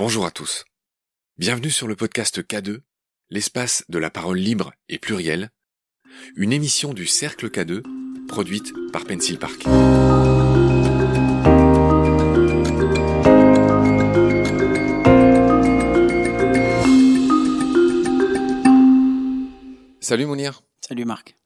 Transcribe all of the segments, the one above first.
Bonjour à tous. Bienvenue sur le podcast K2, l'espace de la parole libre et plurielle, une émission du Cercle K2 produite par Pencil Park. Salut Mounir. Salut Marc.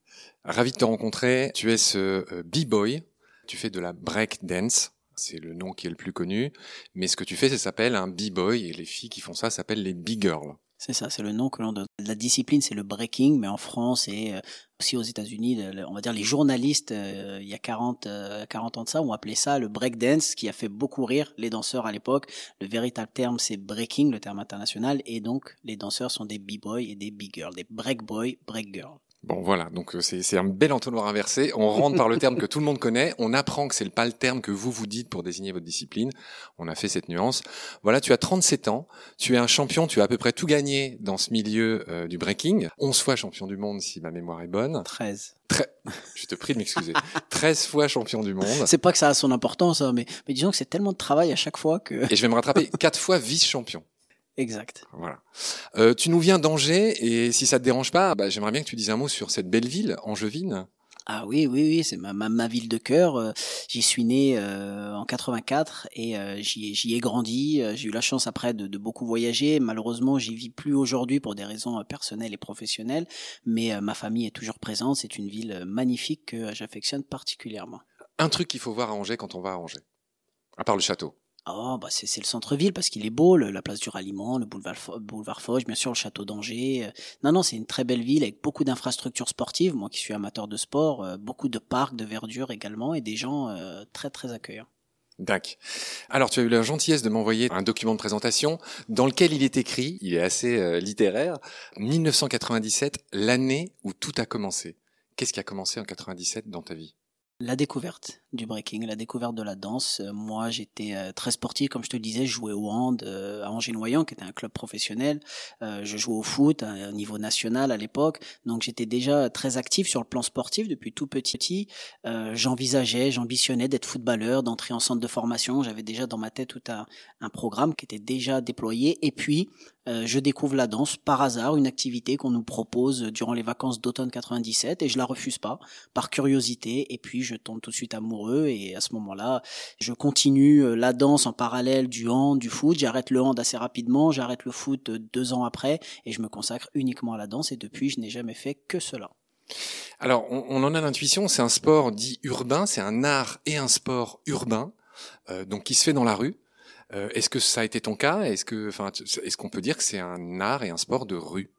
Ravi de te rencontrer. Tu es ce euh, b-boy. Tu fais de la break dance. C'est le nom qui est le plus connu. Mais ce que tu fais, ça s'appelle un b-boy. Et les filles qui font ça s'appellent les b-girls. C'est ça, c'est le nom que l'on donne. La discipline, c'est le breaking, mais en France et euh, aussi aux États-Unis, on va dire les journalistes, euh, il y a 40, 40 ans de ça, ont appelé ça le break dance, qui a fait beaucoup rire les danseurs à l'époque. Le véritable terme, c'est breaking, le terme international, et donc les danseurs sont des b-boys et des b-girls, des break boys, break girls. Bon voilà, donc euh, c'est un bel entonnoir inversé. On rentre par le terme que tout le monde connaît. On apprend que c'est pas le terme que vous vous dites pour désigner votre discipline. On a fait cette nuance. Voilà, tu as 37 ans. Tu es un champion. Tu as à peu près tout gagné dans ce milieu euh, du breaking. 11 fois champion du monde si ma mémoire est bonne. 13. Très, je te prie de m'excuser. 13 fois champion du monde. C'est pas que ça a son importance, hein, mais, mais disons que c'est tellement de travail à chaque fois que... Et je vais me rattraper. 4 fois vice-champion. Exact. Voilà. Euh, tu nous viens d'Angers et si ça te dérange pas, bah, j'aimerais bien que tu dises un mot sur cette belle ville, Angevine. Ah oui, oui, oui, c'est ma, ma, ma, ville de cœur. Euh, j'y suis né euh, en 84 et euh, j'y ai grandi. J'ai eu la chance après de, de beaucoup voyager. Malheureusement, j'y vis plus aujourd'hui pour des raisons personnelles et professionnelles, mais ma famille est toujours présente. C'est une ville magnifique que j'affectionne particulièrement. Un truc qu'il faut voir à Angers quand on va à Angers, à part le château. Oh, bah c'est le centre-ville parce qu'il est beau, la place du ralliement, le boulevard, boulevard Foch, bien sûr le château d'Angers. Non, non, c'est une très belle ville avec beaucoup d'infrastructures sportives. Moi qui suis amateur de sport, euh, beaucoup de parcs, de verdure également et des gens euh, très très accueillants. D'accord. Alors, tu as eu la gentillesse de m'envoyer un document de présentation dans lequel il est écrit, il est assez euh, littéraire, 1997, l'année où tout a commencé. Qu'est-ce qui a commencé en 97 dans ta vie? La découverte du breaking, la découverte de la danse. Euh, moi, j'étais euh, très sportif, comme je te le disais, je jouais au hand euh, à Angers-Noyant, qui était un club professionnel. Je jouais au foot à un niveau national à l'époque, donc j'étais déjà très actif sur le plan sportif depuis tout petit. J'envisageais, j'ambitionnais d'être footballeur, d'entrer en centre de formation. J'avais déjà dans ma tête tout un, un programme qui était déjà déployé. Et puis, je découvre la danse par hasard, une activité qu'on nous propose durant les vacances d'automne 97, et je la refuse pas, par curiosité. Et puis, je tombe tout de suite amoureux et à ce moment-là, je continue euh, la danse en parallèle du hand, du foot. J'arrête le hand assez rapidement, j'arrête le foot euh, deux ans après et je me consacre uniquement à la danse et depuis, je n'ai jamais fait que cela. Alors, on, en a l'intuition, c'est un sport dit urbain, c'est un art et un sport urbain, euh, donc qui se fait dans la rue. est-ce que ça a été ton cas? Est-ce que, enfin, est-ce qu'on peut dire que c'est un art et un sport de rue?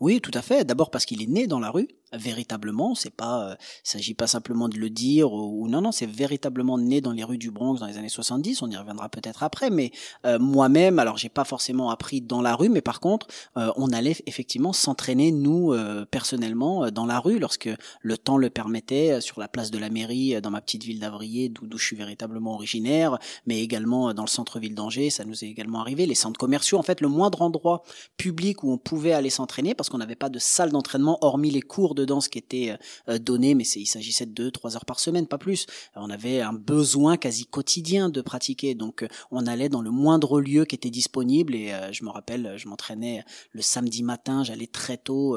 Oui, tout à fait. D'abord parce qu'il est né dans la rue véritablement. C'est pas, euh, s'agit pas simplement de le dire ou, non, non, c'est véritablement né dans les rues du Bronx dans les années 70. On y reviendra peut-être après, mais euh, moi-même, alors j'ai pas forcément appris dans la rue, mais par contre, euh, on allait effectivement s'entraîner nous personnellement dans la rue lorsque le temps le permettait, sur la place de la mairie, dans ma petite ville d'Avrier, d'où je suis véritablement originaire, mais également dans le centre-ville d'Angers, ça nous est également arrivé. Les centres commerciaux, en fait, le moindre endroit public où on pouvait aller s'entraîner, parce qu'on n'avait pas de salle d'entraînement hormis les cours de danse qui était euh, euh, donné, mais il s'agissait de deux, trois heures par semaine, pas plus. On avait un besoin quasi quotidien de pratiquer, donc euh, on allait dans le moindre lieu qui était disponible. Et je me rappelle, je m'entraînais le samedi matin, j'allais très tôt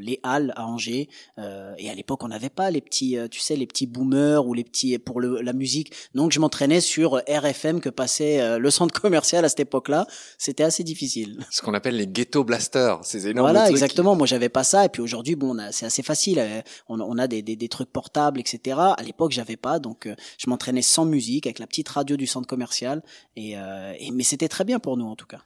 les halles à Angers. et à l'époque, on n'avait pas les petits, tu sais, les petits boomers ou les petits pour le, la musique. Donc je m'entraînais sur RFM que passait le centre commercial à cette époque-là. C'était assez difficile. Ce qu'on appelle les ghetto blasters, ces énormes. Voilà, exactement. Moi, j'avais pas ça. Et puis aujourd'hui, bon, c'est assez facile. Euh, on, a des, des, trucs portables, etc. À l'époque, j'avais pas, donc euh, je m'entraînais sans musique avec la petite radio du centre commercial. Euh, et, mais c'était très bien pour nous en tout cas.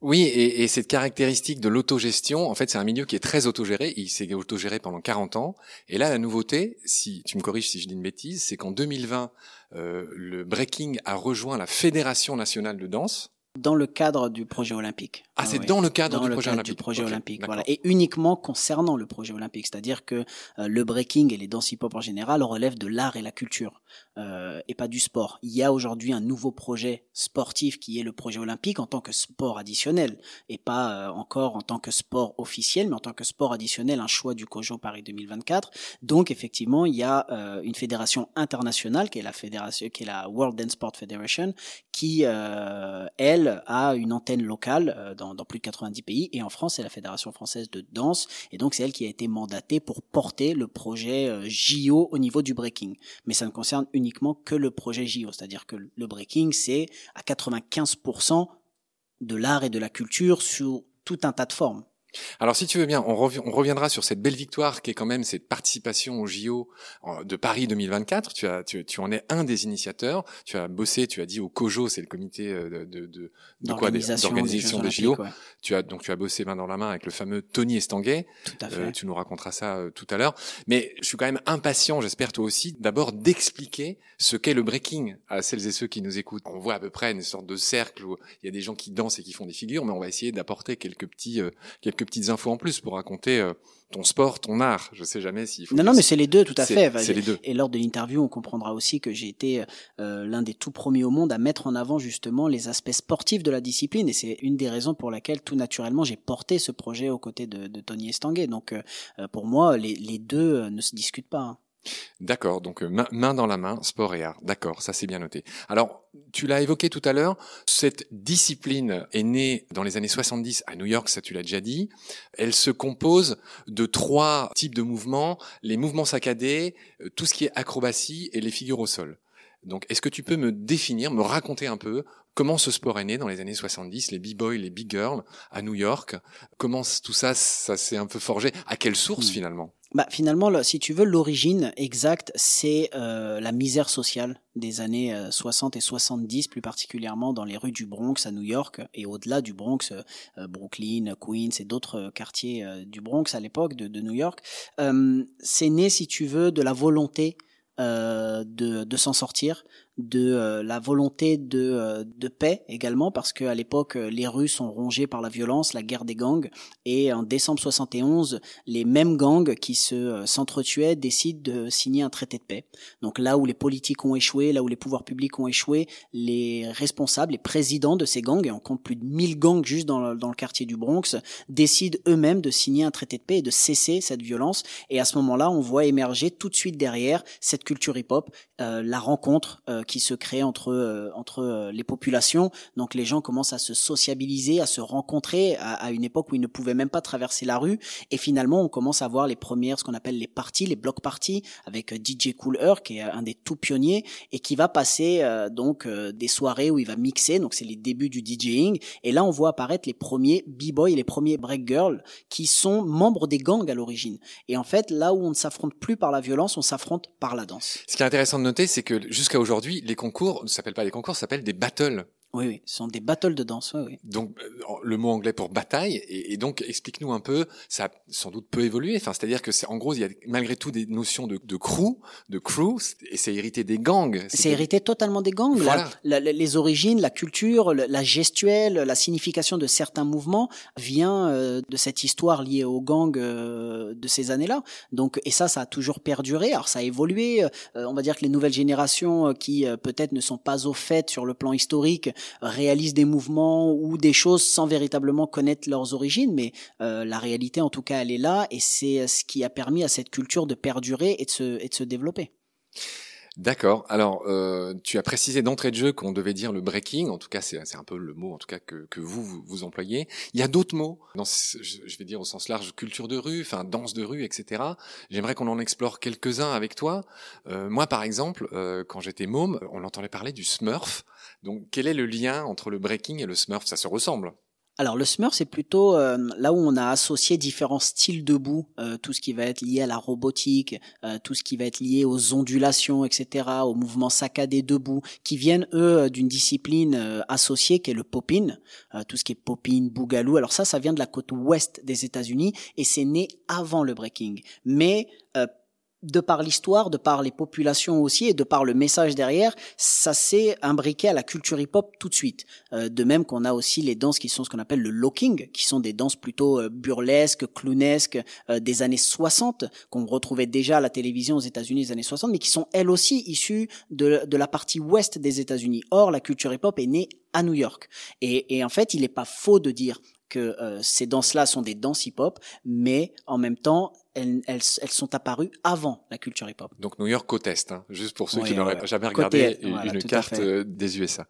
Oui, et, cette caractéristique de l'autogestion, en fait, c'est un milieu qui est très autogéré. Il s'est autogéré pendant 40 ans. Et là, la nouveauté, si tu me corriges si je dis une bêtise, c'est qu'en 2020, le breaking a rejoint la Fédération nationale de danse. Dans le cadre du projet olympique. Ah, c'est dans le cadre dans du le projet cadre olympique. Du projet olympique, voilà. Et uniquement concernant le projet olympique, c'est-à-dire que euh, le breaking et les danses hip-hop en général relèvent de l'art et la culture euh, et pas du sport. Il y a aujourd'hui un nouveau projet sportif qui est le projet olympique en tant que sport additionnel et pas euh, encore en tant que sport officiel, mais en tant que sport additionnel, un choix du COJO Paris 2024. Donc effectivement, il y a une fédération internationale qui est la fédération, qui est la World Dance Sport Federation, qui elle a une antenne locale dans, plus de 90 pays et en France c'est la fédération française de danse et donc c'est elle qui a été mandatée pour porter le projet euh, JO au niveau du breaking. Mais ça ne concerne uniquement que le projet JO, c'est-à-dire que le breaking c'est à 95% de l'art et de la culture sur tout un tas de formes. Alors, si tu veux bien, on, revi- on reviendra sur cette belle victoire qui est quand même cette participation au JO de Paris 2024. Tu, as, tu, tu en es un des initiateurs. Tu as bossé, tu as dit au COJO, c'est le comité euh, de, de, de, de quoi D'organisation des JO. Ouais. Tu as donc tu as bossé main dans la main avec le fameux Tony Estanguet. Tout à Euh, fait. tu nous raconteras ça euh, tout à l'heure. Mais je suis quand même impatient, j'espère toi aussi, d'abord d'expliquer ce qu'est le breaking à celles et ceux qui nous écoutent. On voit à peu près une sorte de cercle où il y a des gens qui dansent et qui font des figures, mais on va essayer d'apporter quelques petits, euh, quelques petites infos en plus pour raconter euh, ton sport, ton art. Je sais jamais s'il faut. Non, non, mais c'est les deux, tout à fait. C'est les deux. Et lors de l'interview, on comprendra aussi que j'ai été euh, l'un des tout premiers au monde à mettre en avant justement les aspects sportifs de la discipline. Et c'est une des raisons pour laquelle, tout naturellement, j'ai porté ce projet aux côtés de, de Tony Estanguet. Donc, euh, pour moi, les, les deux ne se discutent pas. hein. D'accord, donc euh, main, dans la main, sport et art. D'accord, ça c'est bien noté. Alors, tu l'as évoqué tout à l'heure, cette discipline est née dans les années 70 à New York, ça tu l'as déjà dit. Elle se compose de trois types de mouvements, les mouvements saccadés, euh, tout ce qui est acrobatie et les figures au sol. Donc, est-ce que tu peux me définir, me raconter un peu comment ce sport est né dans les années 70, les b-boys, les big girls à New York? Comment tout ça, ça s'est un peu forgé? À quelle source Hmm. finalement? Bah, finalement, si tu veux, l'origine exacte, c'est euh, la misère sociale des années euh, 60 et 70, plus particulièrement dans les rues du Bronx à New York et au-delà du Bronx, euh, euh, Brooklyn, Queens et d'autres euh, quartiers euh, du Bronx à l'époque de, de New York. Euh, c'est né, si tu veux, de la volonté euh, de, de s'en sortir, de euh, la volonté de, euh, de paix également, parce qu'à l'époque, euh, les rues sont rongées par la violence, la guerre des gangs, et en décembre 71, les mêmes gangs qui se s'entretuaient décident de signer un traité de paix. Donc là où les politiques ont échoué, là où les pouvoirs publics ont échoué, les responsables, les présidents de ces gangs, et on compte plus de 1000 gangs juste dans le, dans le quartier du Bronx, décident eux-mêmes de signer un traité de paix et de cesser cette violence. Et à ce moment-là, on voit émerger tout de suite derrière cette culture hip-hop, la rencontre qui se crée entre euh, entre euh, les populations. Donc les gens commencent à se sociabiliser, à se rencontrer à, à une époque où ils ne pouvaient même pas traverser la rue. Et finalement, on commence à voir les premières, ce qu'on appelle les parties, les block parties, avec euh, DJ Cool Herc, qui est un des tout pionniers, et qui va passer euh, donc euh, des soirées où il va mixer. Donc c'est les débuts du DJing. Et là, on voit apparaître les premiers b-boys et les premiers break girls qui sont membres des gangs à l'origine. Et en fait, là où on ne s'affronte plus par la violence, on s'affronte par la danse. Ce qui est intéressant de noter, c'est que jusqu'à aujourd'hui, les concours ne s'appellent pas des concours, s'appellent des battles. Oui, oui, ce sont des battles de danse. Oui, oui. Donc euh, le mot anglais pour bataille. Et, et donc explique-nous un peu. Ça a sans doute peu évolué. Enfin, c'est-à-dire que c'est en gros, il y a malgré tout des notions de, de crew, de crew, et c'est hérité des gangs. C'est hérité totalement des gangs. Voilà. la- la- les origines, la culture, la gestuelle, la signification de certains mouvements vient euh, de cette histoire liée aux gangs euh, de ces années-là. Donc, et ça, ça a toujours perduré. Alors, ça a évolué. Euh, on va dire que les nouvelles générations qui peut-être ne sont pas au fait sur le plan historique réalisent des mouvements ou des choses sans véritablement connaître leurs origines. Mais euh, la réalité, en tout cas, elle est là, et c'est euh, ce qui a permis à cette culture de perdurer et de se, de se développer. D'accord. Alors, euh, tu as précisé d'entrée de jeu qu'on devait dire le breaking. En tout cas, c'est un peu le mot, en tout cas que, que vous, vous employez. Il y a d'autres mots. Dans, je vais dire au sens large, culture de rue, enfin danse de rue, etc. J'aimerais qu'on en explore quelques-uns avec toi. Moi, par exemple, quand j'étais môme, on entendait parler du Smurf. Donc, quel est le lien entre le breaking et le Smurf? Ça se ressemble. Alors le Smurf, c'est plutôt euh, là où on a associé différents styles debout, euh, tout ce qui va être lié à la robotique, euh, tout ce qui va être lié aux ondulations, etc., aux mouvements saccadés debout, qui viennent eux d'une discipline euh, associée qui est le popping, euh, tout ce qui est popping, boogaloo. Alors ça, ça vient de la côte ouest des États-Unis et c'est né avant le breaking, mais euh, de par l'histoire, de par les populations aussi et de par le message derrière, ça s'est imbriqué à la culture hip-hop tout de suite. Euh, de même qu'on a aussi les danses qui sont ce qu'on appelle le locking, qui sont des danses plutôt euh, burlesques, clownesques euh, des années 60, qu'on retrouvait déjà à la télévision aux États-Unis des années 60, mais qui sont elles aussi issues de, la partie ouest des États-Unis. Or, la culture hip-hop est née à New York. Et en fait, il n'est pas faux de dire que ces danses-là sont des danses hip-hop, mais en même temps, elles, elles, elles, sont apparues avant la culture hip-hop. Donc New York côte est, hein, juste pour ceux qui n'auraient jamais regardé une carte euh, des USA.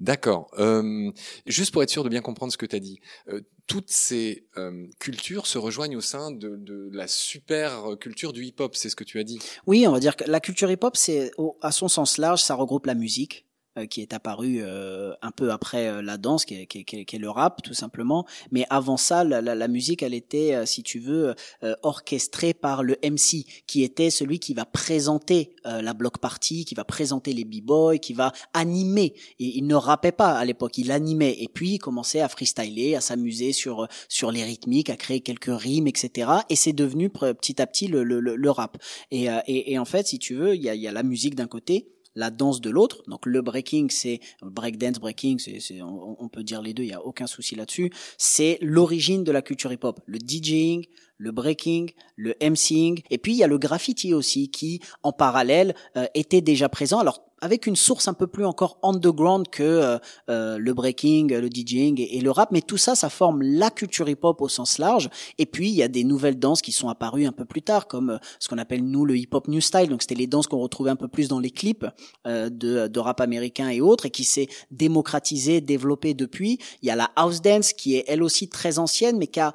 D'accord. Euh, juste pour être sûr de bien comprendre ce que tu as dit, euh, toutes ces euh, cultures se rejoignent au sein de, de la super culture du hip-hop, c'est ce que tu as dit. Oui, on va dire que la culture hip-hop, c'est à son sens large, ça regroupe la musique, qui est apparu euh, un peu après euh, la danse, qui est, qui, qui est, le rap tout simplement. Mais avant ça, la, la, la musique, elle était, si tu veux, orchestrée par le MC, qui était celui qui va présenter la block party, qui va présenter les b-boys, qui va animer. Et il ne rappait pas à l'époque, il animait. Et puis il commençait à freestyler, à s'amuser sur sur les rythmiques, à créer quelques rimes, etc. Et c'est devenu petit à petit le, le, le rap. Et, et, et, en fait, si tu veux, il y a, y a la musique d'un côté la danse de l'autre. Donc le breaking, c'est break dance, breaking, c'est, on, on, peut dire les deux, il y a aucun souci là-dessus. C'est l'origine de la culture hip-hop. Le DJing, le breaking, le MCing, et puis il y a le graffiti aussi qui, en parallèle, euh, était déjà présent. Alors avec une source un peu plus encore underground que euh, euh, le breaking, le DJing et, le rap, mais tout ça, ça forme la culture hip-hop au sens large. Et puis il y a des nouvelles danses qui sont apparues un peu plus tard, comme euh, ce qu'on appelle nous le hip-hop new style. Donc c'était les danses qu'on retrouvait un peu plus dans les clips de, de, rap américain et autres, et qui s'est démocratisé, développé depuis. Il y a la house dance qui est elle aussi très ancienne, mais qui a,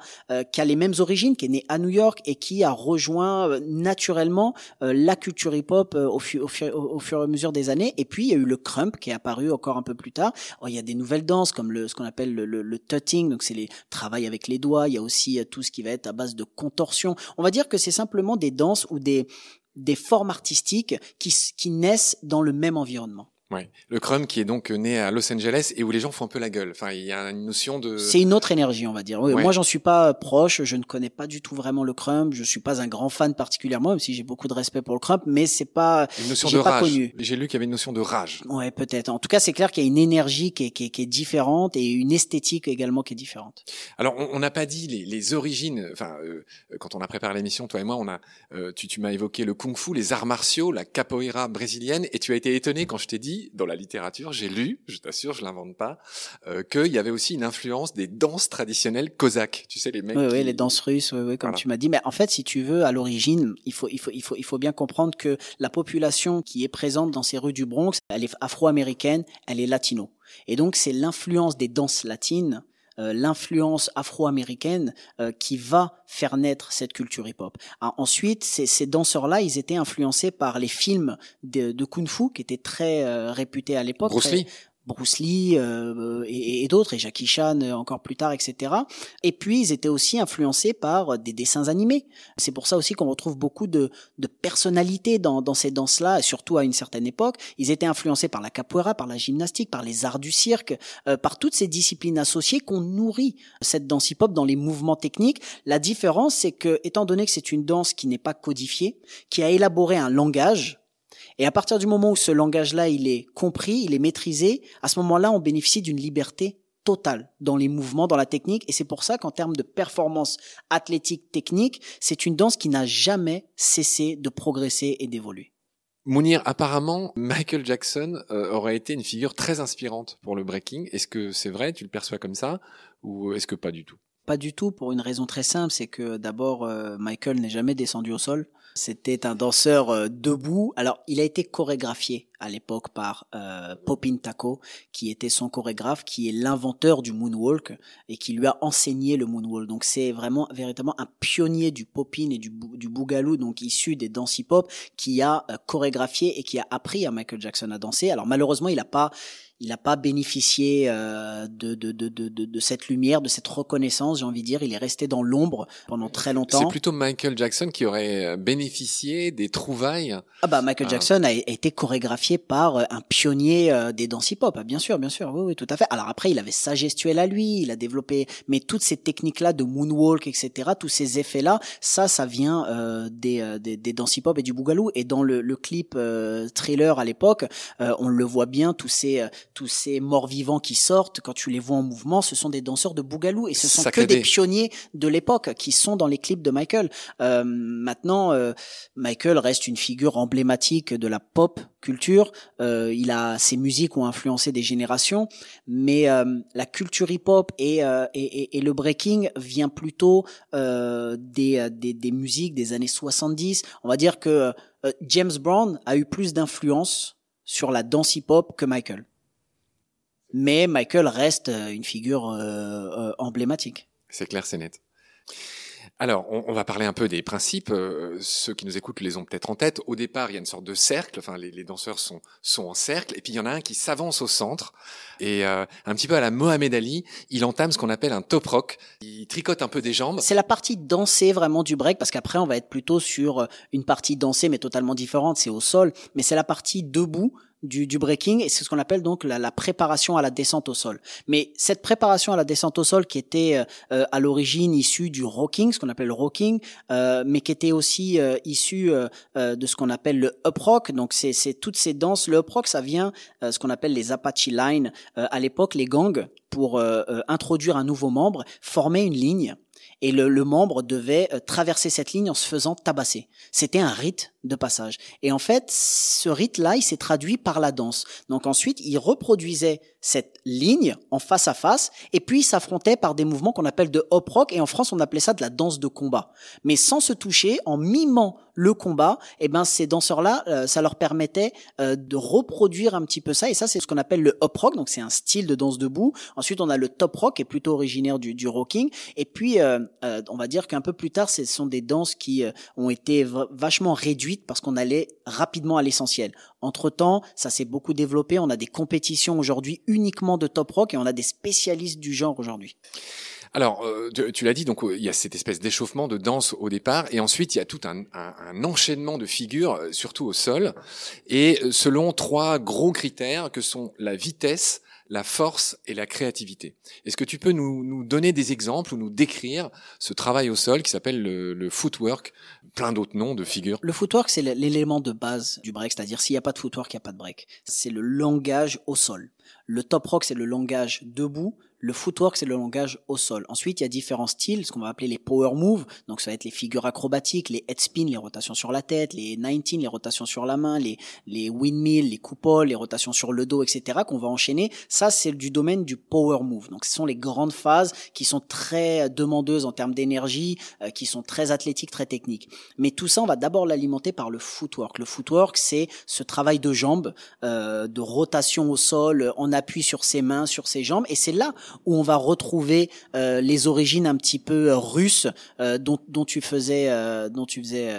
qui a les mêmes origines, qui est née à New York et qui a rejoint naturellement la culture hip-hop au fur et à mesure des années et puis il y a eu le crump qui est apparu encore un peu plus tard. Oh, il y a des nouvelles danses comme ce qu'on appelle le, tutting, donc c'est les travail avec les doigts. Il y a aussi euh, tout ce qui va être à base de contorsion. On va dire que c'est simplement des danses ou des formes artistiques qui naissent dans le même environnement. Ouais. Le crumb qui est donc né à Los Angeles et où les gens font un peu la gueule. Enfin, il y a une notion de. C'est une autre énergie, on va dire. Oui, Moi, j'en suis pas proche. Je ne connais pas du tout vraiment le crumb. Je suis pas un grand fan particulièrement, même si j'ai beaucoup de respect pour le crumb. Mais c'est pas. Une notion de rage. J'ai lu qu'il y avait une notion de rage. Ouais, peut-être. En tout cas, c'est clair qu'il y a une énergie qui est, qui, est, qui est, différente et une esthétique également qui est différente. Alors, on n'a pas dit les, les, origines. Enfin, euh, quand on a préparé l'émission, toi et moi, on a. Euh, tu, tu m'as évoqué le kung-fu, les arts martiaux, la capoeira brésilienne, et tu as été étonné quand je t'ai dit dans la littérature, j'ai lu, je t'assure, je l'invente pas, euh, qu'il y avait aussi une influence des danses traditionnelles cosaques. Tu sais, les mecs. Oui, oui, les danses russes, oui, oui comme tu m'as dit. Mais en fait, si tu veux, à l'origine, il faut, il faut, il faut, il faut bien comprendre que la population qui est présente dans ces rues du Bronx, elle est afro-américaine, elle est latino. Et donc, c'est l'influence des danses latines l'influence afro-américaine euh, qui va faire naître cette culture hip-hop. Ah, ensuite, ces, ces danseurs-là, ils étaient influencés par les films de, de kung-fu qui étaient très euh, réputés à l'époque. Bruce Lee. Bruce Lee euh, et, et d'autres, et Jackie Chan euh, encore plus tard, etc. Et puis ils étaient aussi influencés par des dessins animés. C'est pour ça aussi qu'on retrouve beaucoup de, de personnalités dans, dans ces danses-là, et surtout à une certaine époque. Ils étaient influencés par la capoeira, par la gymnastique, par les arts du cirque, euh, par toutes ces disciplines associées qu'on nourrit cette danse hip-hop dans les mouvements techniques. La différence, c'est que, étant donné que c'est une danse qui n'est pas codifiée, qui a élaboré un langage, et à partir du moment où ce langage-là, il est compris, il est maîtrisé, à ce moment-là, on bénéficie d'une liberté totale dans les mouvements, dans la technique. Et c'est pour ça qu'en termes de performance athlétique technique, c'est une danse qui n'a jamais cessé de progresser et d'évoluer. Mounir, apparemment, Michael Jackson euh, aurait été une figure très inspirante pour le breaking. Est-ce que c'est vrai, tu le perçois comme ça, ou est-ce que pas du tout? Pas du tout, pour une raison très simple, c'est que d'abord, euh, Michael n'est jamais descendu au sol. C'était un danseur euh, debout. Alors, il a été chorégraphié à l'époque par euh, Popin Taco, qui était son chorégraphe, qui est l'inventeur du moonwalk et qui lui a enseigné le moonwalk. Donc, c'est vraiment véritablement un pionnier du popin et du, du boogaloo, donc issu des danses hip-hop, qui a euh, chorégraphié et qui a appris à Michael Jackson à danser. Alors, malheureusement, il n'a pas il n'a pas bénéficié euh, de, de, de, de, de cette lumière, de cette reconnaissance, j'ai envie de dire. Il est resté dans l'ombre pendant très longtemps. C'est plutôt Michael Jackson qui aurait euh, bénéficié des trouvailles. Ah bah Michael ah. Jackson a, été chorégraphié par euh, un pionnier des danses hip-hop, ah, bien sûr, bien sûr, oui, oui, tout à fait. Alors après, il avait sa gestuelle à lui, il a développé, mais toutes ces techniques-là de moonwalk, etc., tous ces effets-là, ça, ça vient euh, des, des, des danses hip-hop et du bougalou. Et dans le, le clip thriller à l'époque, on le voit bien, tous ces tous ces morts-vivants qui sortent, quand tu les vois en mouvement, ce sont des danseurs de bougalou et ce sont que des pionniers de l'époque qui sont dans les clips de Michael. Euh, maintenant, euh, Michael reste une figure emblématique de la pop culture. Euh, il a ses musiques ont influencé des générations, mais euh, la culture hip-hop et, euh, et, et, le breaking vient plutôt euh, des, des, des musiques des années 70. On va dire que James Brown a eu plus d'influence sur la danse hip-hop que Michael mais Michael reste euh, une figure euh, euh, emblématique. C'est clair, c'est net. Alors, on, va parler un peu des principes. ceux qui nous écoutent les ont peut-être en tête. Au départ, il y a une sorte de cercle. Enfin, les, danseurs sont, sont en cercle. Et puis, il y en a un qui s'avance au centre. Et un petit peu à la Mohamed Ali, il entame ce qu'on appelle un top rock. Il tricote un peu des jambes. C'est la partie dansée vraiment du break, parce qu'après, on va être plutôt sur une partie dansée, mais totalement différente. C'est au sol. Mais c'est la partie debout du, du breaking et c'est ce qu'on appelle donc la, la, préparation à la descente au sol. Mais cette préparation à la descente au sol qui était euh, à l'origine issue du rocking, ce qu'on appelle le rocking, euh, mais qui était aussi euh, issue euh, de ce qu'on appelle le up rock. Donc c'est, c'est toutes ces danses. Le up rock, ça vient ce qu'on appelle les Apache Line. à l'époque, les gangs pour introduire un nouveau membre formaient une ligne et le, le membre devait traverser cette ligne en se faisant tabasser. C'était un rite de passage. Et en fait, ce rite-là, il s'est traduit par la danse. Donc ensuite, il reproduisait cette ligne en face à face, et puis il s'affrontait par des mouvements qu'on appelle de hop rock, et en France, on appelait ça de la danse de combat. Mais sans se toucher, en mimant le combat, eh ben ces danseurs-là, euh, ça leur permettait euh, de reproduire un petit peu ça, et ça, c'est ce qu'on appelle le hop rock, donc c'est un style de danse debout. Ensuite, on a le top rock, qui est plutôt originaire du, du rocking, et puis euh, on va dire qu'un peu plus tard, ce sont des danses qui ont été vachement réduites parce qu'on allait rapidement à l'essentiel. Entre-temps, ça s'est beaucoup développé. On a des compétitions aujourd'hui uniquement de top rock et on a des spécialistes du genre aujourd'hui. Alors, euh, tu, l'as dit, donc il y a cette espèce d'échauffement de danse au départ, et ensuite il y a tout un, un, enchaînement de figures, euh, surtout au sol, et euh, selon trois gros critères que sont la vitesse, la force et la créativité. Est-ce que tu peux nous, nous, donner des exemples ou nous décrire ce travail au sol qui s'appelle le, le, footwork, plein d'autres noms de figures? Le footwork, c'est l'élément de base du break, c'est-à-dire s'il n'y a pas de footwork, il n'y a pas de break. C'est le langage au sol. Le top rock, c'est le langage debout. Le footwork, c'est le langage au sol. Ensuite, il y a différents styles, ce qu'on va appeler les power moves. Donc, ça va être les figures acrobatiques, les head spin, les rotations sur la tête, les 19, les rotations sur la main, les, les les coupoles, les rotations sur le dos, etc., qu'on va enchaîner. Ça, c'est du domaine du power move. Donc, ce sont les grandes phases qui sont très demandeuses en termes d'énergie, euh, qui sont très athlétiques, très techniques. Mais tout ça, on va d'abord l'alimenter par le footwork. Le footwork, c'est ce travail de jambes, euh, de rotation au sol, en appui sur ses mains, sur ses jambes. Et c'est là où on va retrouver euh, les origines un petit peu euh, russes euh, dont, dont, tu faisais, dont tu faisais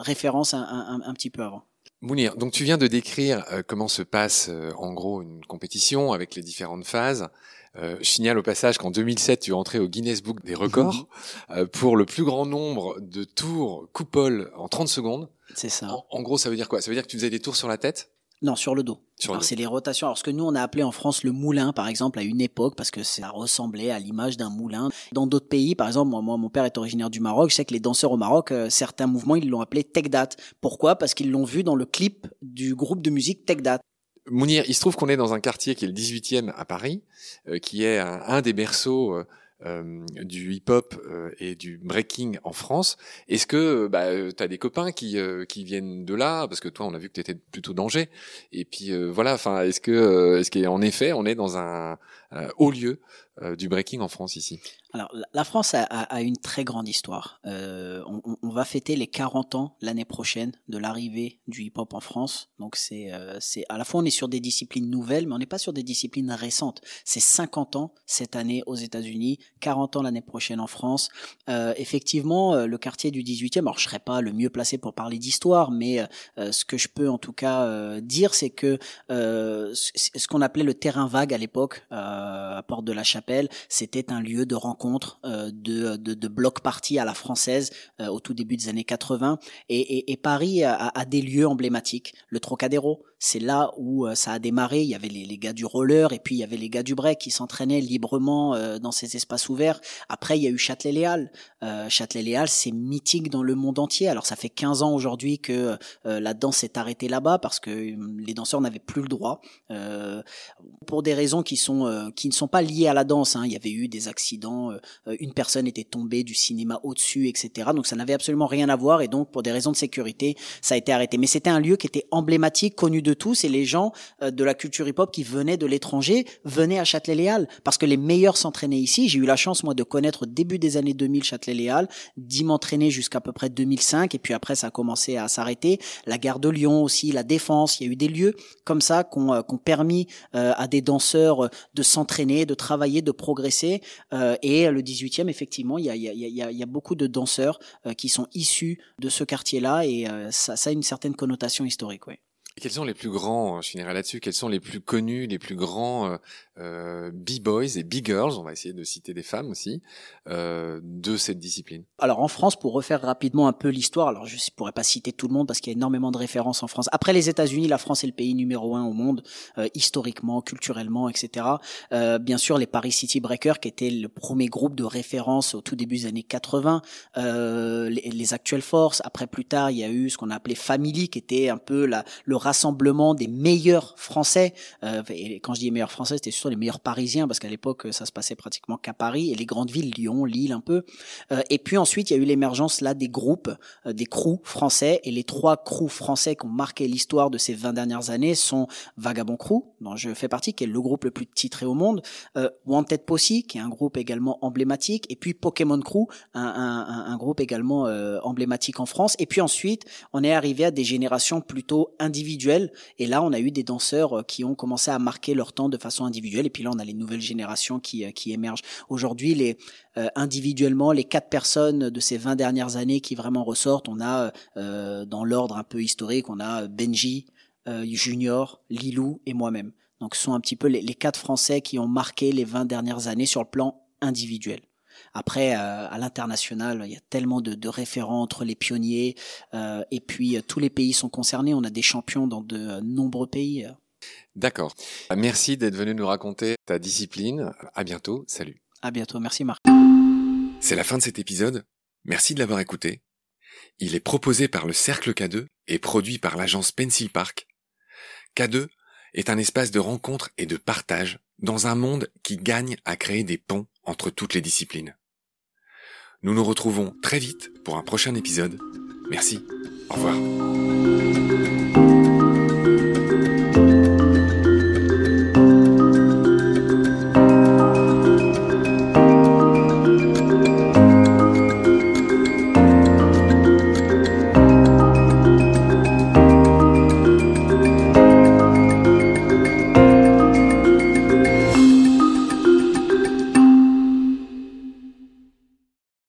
référence un, un, un, petit peu avant. Mounir, donc tu viens de décrire comment se passe en gros une compétition avec les différentes phases. Euh, je signale au passage qu'en 2007, tu es entré au Guinness Book des records mhm. pour le plus grand nombre de tours coupole en 30 secondes. C'est ça. en, gros, ça veut dire quoi? Ça veut dire que tu faisais des tours sur la tête? Non, sur le dos. Alors c'est les rotations. Alors ce que nous on a appelé en France le moulin, par exemple, à une époque, parce que ça ressemblait à l'image d'un moulin. Dans d'autres pays, par exemple, moi, mon père est originaire du Maroc. Je sais que les danseurs au Maroc, euh, certains mouvements, ils l'ont appelé Tekdat. Pourquoi? Parce qu'ils l'ont vu dans le clip du groupe de musique Tekdat. Mounir, il se trouve qu'on est dans un quartier qui est le 18e à Paris, euh, qui est un, des berceaux euh, euh, du hip-hop euh, et du breaking en France. Est-ce que bah, tu as des copains qui, euh, qui viennent de là? Parce que toi, on a vu que tu étais plutôt danger. Et puis voilà, enfin, est-ce que est-ce qu'en effet, on est dans un haut lieu du breaking en France ici alors, la France a, une très grande histoire. Euh, on, va fêter les 40 ans l'année prochaine de l'arrivée du hip-hop en France. Donc, c'est, euh, à la fois on est sur des disciplines nouvelles, mais on n'est pas sur des disciplines récentes. C'est 50 ans cette année aux États-Unis, 40 ans l'année prochaine en France. Euh, effectivement, euh, le quartier du 18e. Alors, je serais pas le mieux placé pour parler d'histoire, mais euh, ce que je peux en tout cas dire, c'est que ce qu'on appelait le terrain vague à l'époque, à Porte de la Chapelle, c'était un lieu de rencontre euh, de, de, de bloc party à la française euh, au tout début des années 80. Et, et, et Paris a, a, des lieux emblématiques. Le Trocadéro, c'est là où euh, ça a démarré. Il y avait les, les, gars du roller et puis il y avait les gars du break qui s'entraînaient librement dans ces espaces ouverts. Après, il y a eu Châtelet-Léal. Châtelet-Léal, c'est mythique dans le monde entier. Alors ça fait 15 ans aujourd'hui que la danse s'est arrêtée là-bas parce que les danseurs n'avaient plus le droit pour des raisons qui sont qui ne sont pas liées à la danse. Hein. Il y avait eu des accidents euh, une personne était tombée du cinéma au-dessus, etc. Donc ça n'avait absolument rien à voir et donc pour des raisons de sécurité, ça a été arrêté. Mais c'était un lieu qui était emblématique, connu de tous et les gens euh, de la culture hip-hop qui venaient de l'étranger venaient à Châtelet-Léal parce que les meilleurs s'entraînaient ici. J'ai eu la chance moi de connaître au début des années 2000 Châtelet-Léal, d'y m'entraîner jusqu'à peu près 2005 et puis après ça a commencé à s'arrêter. La gare de Lyon aussi, la Défense, il y a eu des lieux comme ça qui ont, euh, permis à des danseurs de s'entraîner, de travailler, de progresser et le 18e, effectivement, il y a, il y a, il y a beaucoup de danseurs euh, qui sont issus de ce quartier-là et euh, ça, ça a une certaine connotation historique. Quels sont les plus grands, je finirai là-dessus, quels sont les plus connus, les plus grands euh, euh, B-boys et B-girls, on va essayer de citer des femmes aussi, euh, de cette discipline Alors en France, pour refaire rapidement un peu l'histoire, alors je ne pourrais pas citer tout le monde parce qu'il y a énormément de références en France. Après les États-Unis, la France est le pays numéro un au monde, euh, historiquement, culturellement, etc. Euh, bien sûr, les Paris City Breakers, qui étaient le premier groupe de référence au tout début des années 80, euh, les, les, actuelles forces. Après, plus tard, il y a eu ce qu'on a appelé Family, qui était un peu la, le rassemblement des meilleurs Français. et quand je dis meilleurs Français, c'était les meilleurs Parisiens, parce qu'à l'époque, ça se passait pratiquement qu'à Paris, et les grandes villes, Lyon, Lille un peu. Euh, et puis ensuite, il y a eu l'émergence là des groupes, euh, des crews français, et les trois crews français qui ont marqué l'histoire de ces 20 dernières années sont Vagabond Crew, dont je fais partie, qui est le groupe le plus titré au monde, euh, Wanted Posse, qui est un groupe également emblématique, et puis Pokémon Crew, un, un, un groupe également emblématique en France. Et puis ensuite, on est arrivé à des générations plutôt individuelles, et là, on a eu des danseurs qui ont commencé à marquer leur temps de façon individuelle et puis là, on a les nouvelles générations qui, euh, émergent. Aujourd'hui, euh, individuellement, les quatre personnes de ces 20 dernières années qui vraiment ressortent, on a euh, dans l'ordre un peu historique, on a Benji, Junior, Lilou et moi-même. Donc, ce sont un petit peu les, quatre Français qui ont marqué les 20 dernières années sur le plan individuel. Après, à l'international, il y a tellement de, référents entre les pionniers, et puis tous les pays sont concernés. On a des champions dans de nombreux pays. D'accord. Merci d'être venu nous raconter ta discipline. À bientôt. Salut. À bientôt. Merci Marc. C'est la fin de cet épisode. Merci de l'avoir écouté. Il est proposé par le Cercle K2 et produit par l'agence Pencil Park. K2 est un espace de rencontre et de partage dans un monde qui gagne à créer des ponts entre toutes les disciplines. Nous nous retrouvons très vite pour un prochain épisode. Merci. Au revoir.